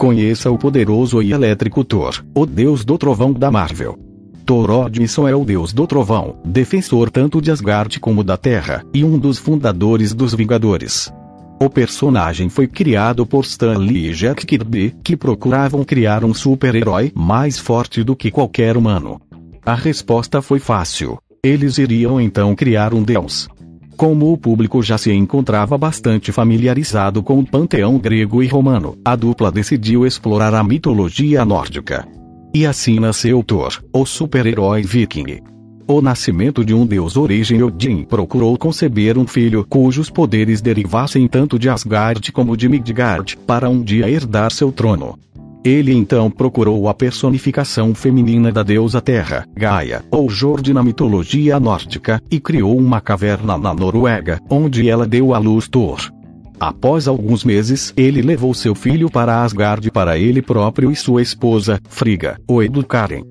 Conheça o poderoso e elétrico Thor, o deus do trovão da Marvel. Thor Odinson é o deus do trovão, defensor tanto de Asgard como da Terra, e um dos fundadores dos Vingadores. O personagem foi criado por Stan Lee e Jack Kirby, que procuravam criar um super-herói mais forte do que qualquer humano. A resposta foi fácil. Eles iriam então criar um deus. Como o público já se encontrava bastante familiarizado com o panteão grego e romano, a dupla decidiu explorar a mitologia nórdica. E assim nasceu Thor, o super-herói viking. O nascimento de um deus origem Odin procurou conceber um filho cujos poderes derivassem tanto de Asgard como de Midgard, para um dia herdar seu trono. Ele então procurou a personificação feminina da deusa Terra, Gaia, ou Jord na mitologia nórdica, e criou uma caverna na Noruega, onde ela deu à luz Thor. Após alguns meses, ele levou seu filho para Asgard para ele próprio e sua esposa, Frigga, o educarem.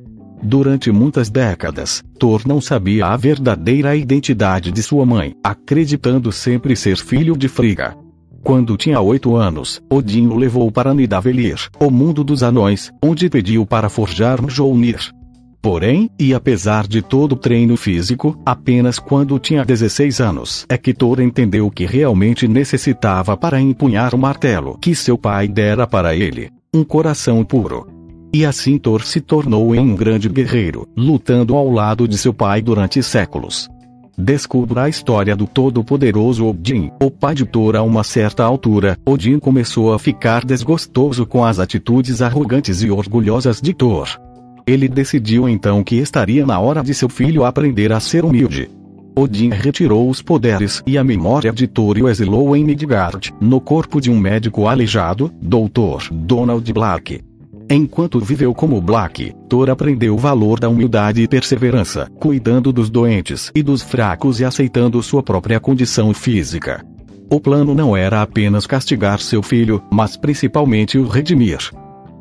Durante muitas décadas, Thor não sabia a verdadeira identidade de sua mãe, acreditando sempre ser filho de Frigga. Quando tinha oito anos, Odin o levou para Nidavellir, o mundo dos anões, onde pediu para forjar Mjolnir. Porém, e apesar de todo o treino físico, apenas quando tinha 16 anos é que Thor entendeu o que realmente necessitava para empunhar o martelo que seu pai dera para ele: um coração puro. E assim Thor se tornou um grande guerreiro, lutando ao lado de seu pai durante séculos. Descubra a história do todo-poderoso Odin, o pai de Thor a uma certa altura, Odin começou a ficar desgostoso com as atitudes arrogantes e orgulhosas de Thor. Ele decidiu então que estaria na hora de seu filho aprender a ser humilde. Odin retirou os poderes e a memória de Thor e o exilou em Midgard, no corpo de um médico aleijado, Dr. Donald Black. Enquanto viveu como Black, Thor aprendeu o valor da humildade e perseverança, cuidando dos doentes e dos fracos e aceitando sua própria condição física. O plano não era apenas castigar seu filho, mas principalmente o redimir.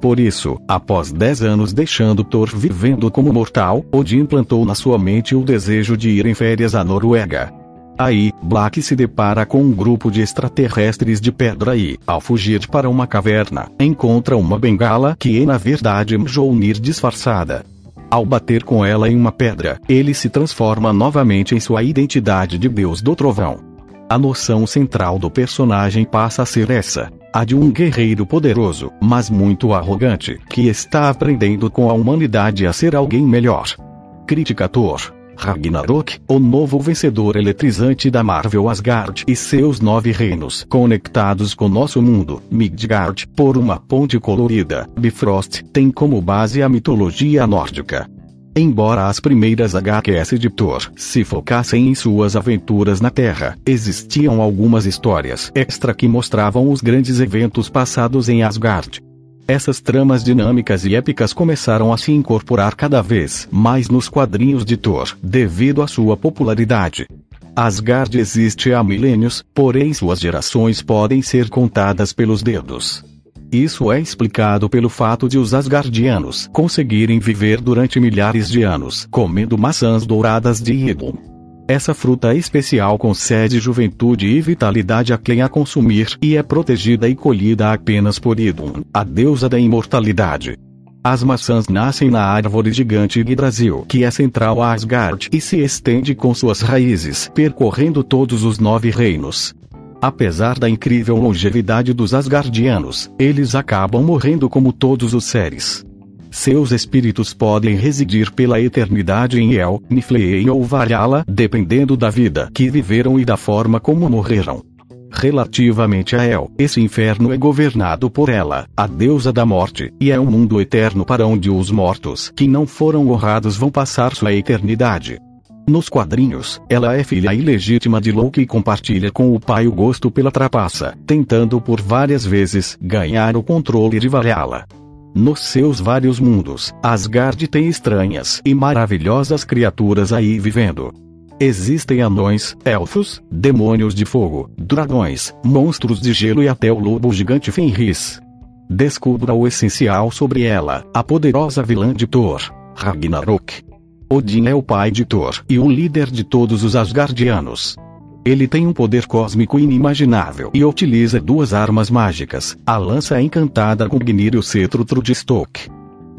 Por isso, após dez anos deixando Thor vivendo como mortal, Odin plantou na sua mente o desejo de ir em férias à Noruega. Aí, Black se depara com um grupo de extraterrestres de pedra e, ao fugir para uma caverna, encontra uma bengala que é na verdade Mjolnir disfarçada. Ao bater com ela em uma pedra, ele se transforma novamente em sua identidade de Deus do Trovão. A noção central do personagem passa a ser essa: a de um guerreiro poderoso, mas muito arrogante, que está aprendendo com a humanidade a ser alguém melhor. Crítica Thor Ragnarok, o novo vencedor eletrizante da Marvel Asgard e seus nove reinos conectados com nosso mundo, Midgard, por uma ponte colorida. Bifrost tem como base a mitologia nórdica. Embora as primeiras HQS de Thor se focassem em suas aventuras na Terra, existiam algumas histórias extra que mostravam os grandes eventos passados em Asgard. Essas tramas dinâmicas e épicas começaram a se incorporar cada vez mais nos quadrinhos de Thor, devido à sua popularidade. Asgard existe há milênios, porém suas gerações podem ser contadas pelos dedos. Isso é explicado pelo fato de os Asgardianos conseguirem viver durante milhares de anos comendo maçãs douradas de Idun. Essa fruta especial concede juventude e vitalidade a quem a consumir e é protegida e colhida apenas por Idun, a deusa da imortalidade. As maçãs nascem na árvore gigante Yggdrasil, que é central a Asgard e se estende com suas raízes, percorrendo todos os nove reinos. Apesar da incrível longevidade dos Asgardianos, eles acabam morrendo como todos os seres. Seus espíritos podem residir pela eternidade em El, Niflheim ou Valhalla, dependendo da vida que viveram e da forma como morreram. Relativamente a El, esse inferno é governado por ela, a deusa da morte, e é um mundo eterno para onde os mortos que não foram honrados vão passar sua eternidade. Nos quadrinhos, ela é filha ilegítima de Loki e compartilha com o pai o gosto pela trapaça, tentando por várias vezes ganhar o controle de Valhalla. Nos seus vários mundos, Asgard tem estranhas e maravilhosas criaturas aí vivendo. Existem anões, elfos, demônios de fogo, dragões, monstros de gelo e até o lobo gigante Fenris. Descubra o essencial sobre ela, a poderosa vilã de Thor, Ragnarok. Odin é o pai de Thor e o líder de todos os Asgardianos. Ele tem um poder cósmico inimaginável e utiliza duas armas mágicas, a lança encantada Gungnir e o cetro Trudstoke.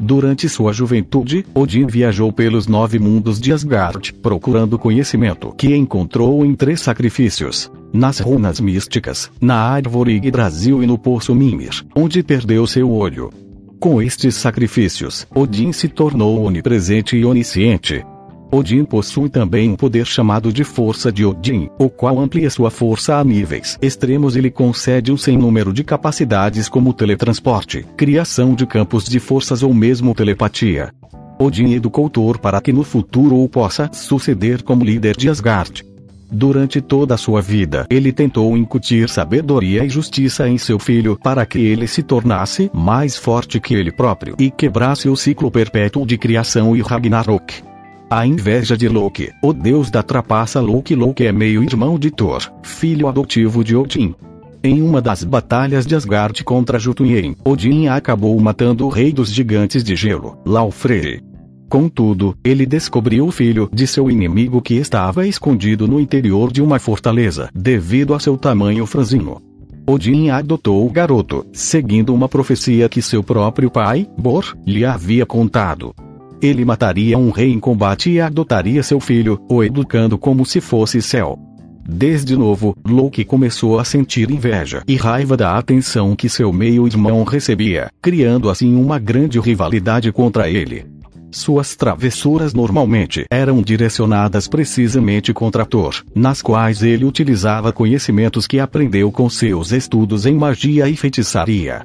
Durante sua juventude, Odin viajou pelos nove mundos de Asgard, procurando conhecimento que encontrou em três sacrifícios. Nas runas místicas, na árvore Yggdrasil e no poço Mimir, onde perdeu seu olho. Com estes sacrifícios, Odin se tornou onipresente e onisciente, Odin possui também um poder chamado de Força de Odin, o qual amplia sua força a níveis extremos e lhe concede um sem número de capacidades como teletransporte, criação de campos de forças ou mesmo telepatia. Odin educou Thor para que no futuro o possa suceder como líder de Asgard. Durante toda a sua vida, ele tentou incutir sabedoria e justiça em seu filho para que ele se tornasse mais forte que ele próprio e quebrasse o ciclo perpétuo de criação e Ragnarok. A inveja de Loki, o deus da trapaça Loki Loki é meio-irmão de Thor, filho adotivo de Odin. Em uma das batalhas de Asgard contra Jotunheim, Odin acabou matando o rei dos gigantes de gelo, Laufrey. Contudo, ele descobriu o filho de seu inimigo que estava escondido no interior de uma fortaleza, devido a seu tamanho franzino. Odin adotou o garoto, seguindo uma profecia que seu próprio pai, Bor, lhe havia contado. Ele mataria um rei em combate e adotaria seu filho, o educando como se fosse céu. Desde novo, Loki começou a sentir inveja e raiva da atenção que seu meio-irmão recebia, criando assim uma grande rivalidade contra ele. Suas travessuras normalmente eram direcionadas precisamente contra Thor, nas quais ele utilizava conhecimentos que aprendeu com seus estudos em magia e feitiçaria.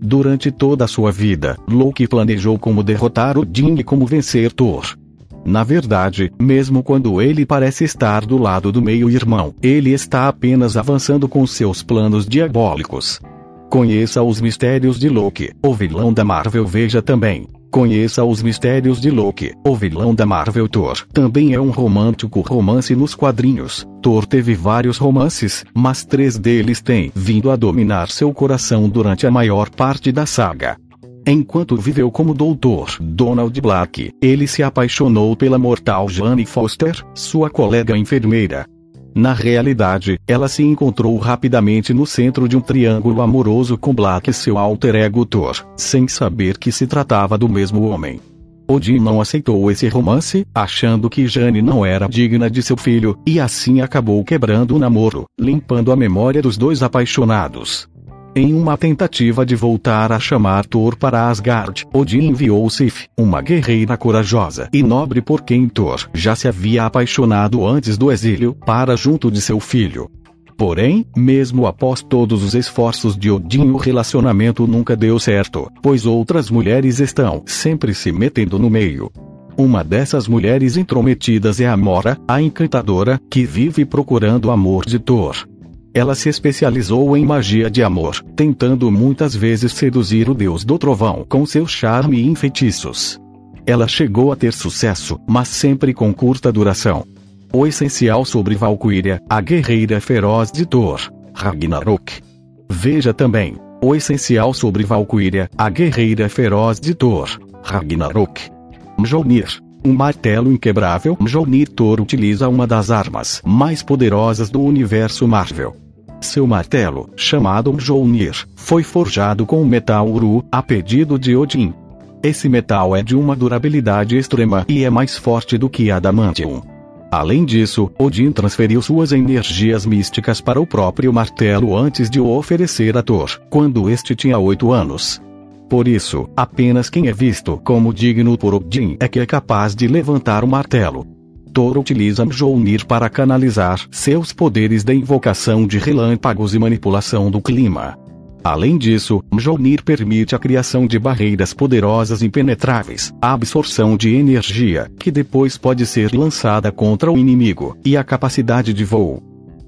Durante toda a sua vida, Loki planejou como derrotar Odin e como vencer Thor. Na verdade, mesmo quando ele parece estar do lado do meio-irmão, ele está apenas avançando com seus planos diabólicos. Conheça os mistérios de Loki, o vilão da Marvel. Veja também. Conheça os mistérios de Loki, o vilão da Marvel Thor. Também é um romântico romance nos quadrinhos. Thor teve vários romances, mas três deles têm vindo a dominar seu coração durante a maior parte da saga. Enquanto viveu como doutor Donald Black, ele se apaixonou pela mortal Jane Foster, sua colega enfermeira. Na realidade, ela se encontrou rapidamente no centro de um triângulo amoroso com Black e seu alter ego Thor, sem saber que se tratava do mesmo homem. Odin não aceitou esse romance, achando que Jane não era digna de seu filho, e assim acabou quebrando o namoro, limpando a memória dos dois apaixonados. Em uma tentativa de voltar a chamar Thor para Asgard, Odin enviou Sif, uma guerreira corajosa e nobre por quem Thor já se havia apaixonado antes do exílio, para junto de seu filho. Porém, mesmo após todos os esforços de Odin, o relacionamento nunca deu certo, pois outras mulheres estão sempre se metendo no meio. Uma dessas mulheres intrometidas é a Mora, a encantadora, que vive procurando o amor de Thor. Ela se especializou em magia de amor, tentando muitas vezes seduzir o deus do trovão com seu charme e feitiços. Ela chegou a ter sucesso, mas sempre com curta duração. O essencial sobre Valkyria, a guerreira feroz de Thor, Ragnarok. Veja também, o essencial sobre Valkyria, a guerreira feroz de Thor, Ragnarok. Mjolnir. Um martelo inquebrável, Mjolnir Thor utiliza uma das armas mais poderosas do universo Marvel. Seu martelo, chamado Mjolnir, foi forjado com metal Uru, a pedido de Odin. Esse metal é de uma durabilidade extrema e é mais forte do que Adamantium. Além disso, Odin transferiu suas energias místicas para o próprio martelo antes de o oferecer a Thor, quando este tinha oito anos. Por isso, apenas quem é visto como digno por Odin é que é capaz de levantar o martelo. Thor utiliza Mjolnir para canalizar seus poderes de invocação de relâmpagos e manipulação do clima. Além disso, Mjolnir permite a criação de barreiras poderosas impenetráveis, a absorção de energia, que depois pode ser lançada contra o inimigo, e a capacidade de voo.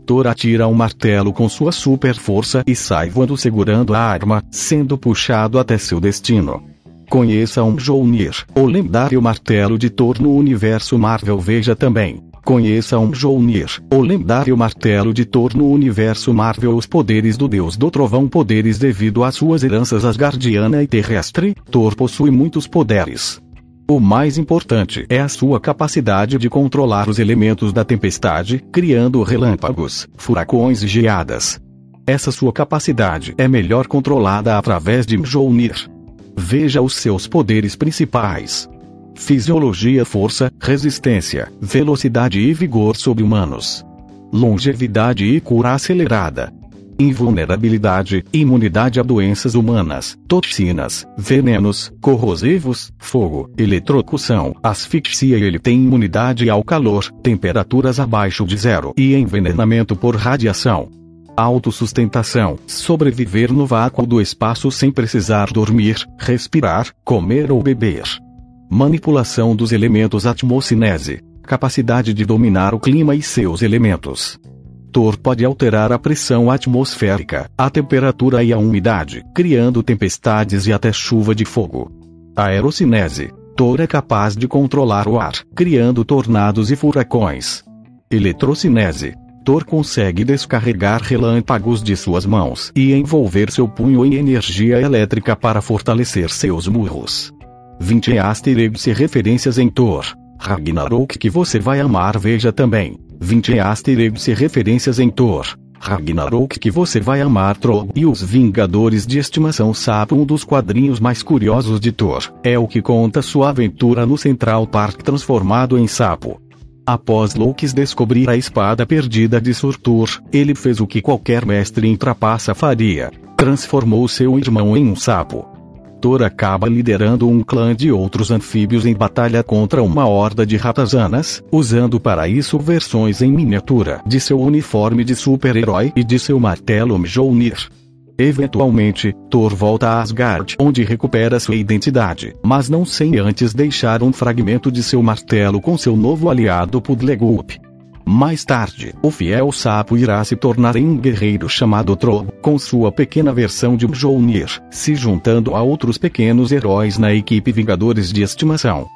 Thor atira um martelo com sua super força e sai voando segurando a arma, sendo puxado até seu destino. Conheça um Mjolnir, o lendário martelo de Thor no universo Marvel. Veja também. Conheça um Mjolnir, o lendário martelo de Thor no universo Marvel. Os poderes do Deus do Trovão. Poderes devido às suas heranças asgardiana e terrestre, Thor possui muitos poderes. O mais importante é a sua capacidade de controlar os elementos da tempestade, criando relâmpagos, furacões e geadas. Essa sua capacidade é melhor controlada através de Mjolnir. Veja os seus poderes principais. Fisiologia, força, resistência, velocidade e vigor sobre-humanos. Longevidade e cura acelerada invulnerabilidade, imunidade a doenças humanas, toxinas, venenos, corrosivos, fogo, eletrocução, asfixia. Ele tem imunidade ao calor, temperaturas abaixo de zero e envenenamento por radiação. Autossustentação, sobreviver no vácuo do espaço sem precisar dormir, respirar, comer ou beber. Manipulação dos elementos atmocinese, capacidade de dominar o clima e seus elementos Thor pode alterar a pressão atmosférica, a temperatura e a umidade, criando tempestades e até chuva de fogo. Aerocinese. Thor é capaz de controlar o ar, criando tornados e furacões. Eletrocinese. Thor consegue descarregar relâmpagos de suas mãos e envolver seu punho em energia elétrica para fortalecer seus murros. 20 asteriscos e referências em Thor. Ragnarok que você vai amar veja também. 20 asteriscos e referências em Thor. Ragnarok que você vai amar Troll e os Vingadores de Estimação Sapo um dos quadrinhos mais curiosos de Thor, é o que conta sua aventura no Central Park transformado em sapo. Após Loki descobrir a espada perdida de Surtur, ele fez o que qualquer mestre em trapaça faria. Transformou seu irmão em um sapo. Thor acaba liderando um clã de outros anfíbios em batalha contra uma horda de ratazanas, usando para isso versões em miniatura de seu uniforme de super-herói e de seu martelo Mjolnir. Eventualmente, Thor volta a Asgard, onde recupera sua identidade, mas não sem antes deixar um fragmento de seu martelo com seu novo aliado Pudlegup. Mais tarde, o fiel sapo irá se tornar em um guerreiro chamado Tro, com sua pequena versão de Mjolnir, se juntando a outros pequenos heróis na equipe Vingadores de Estimação.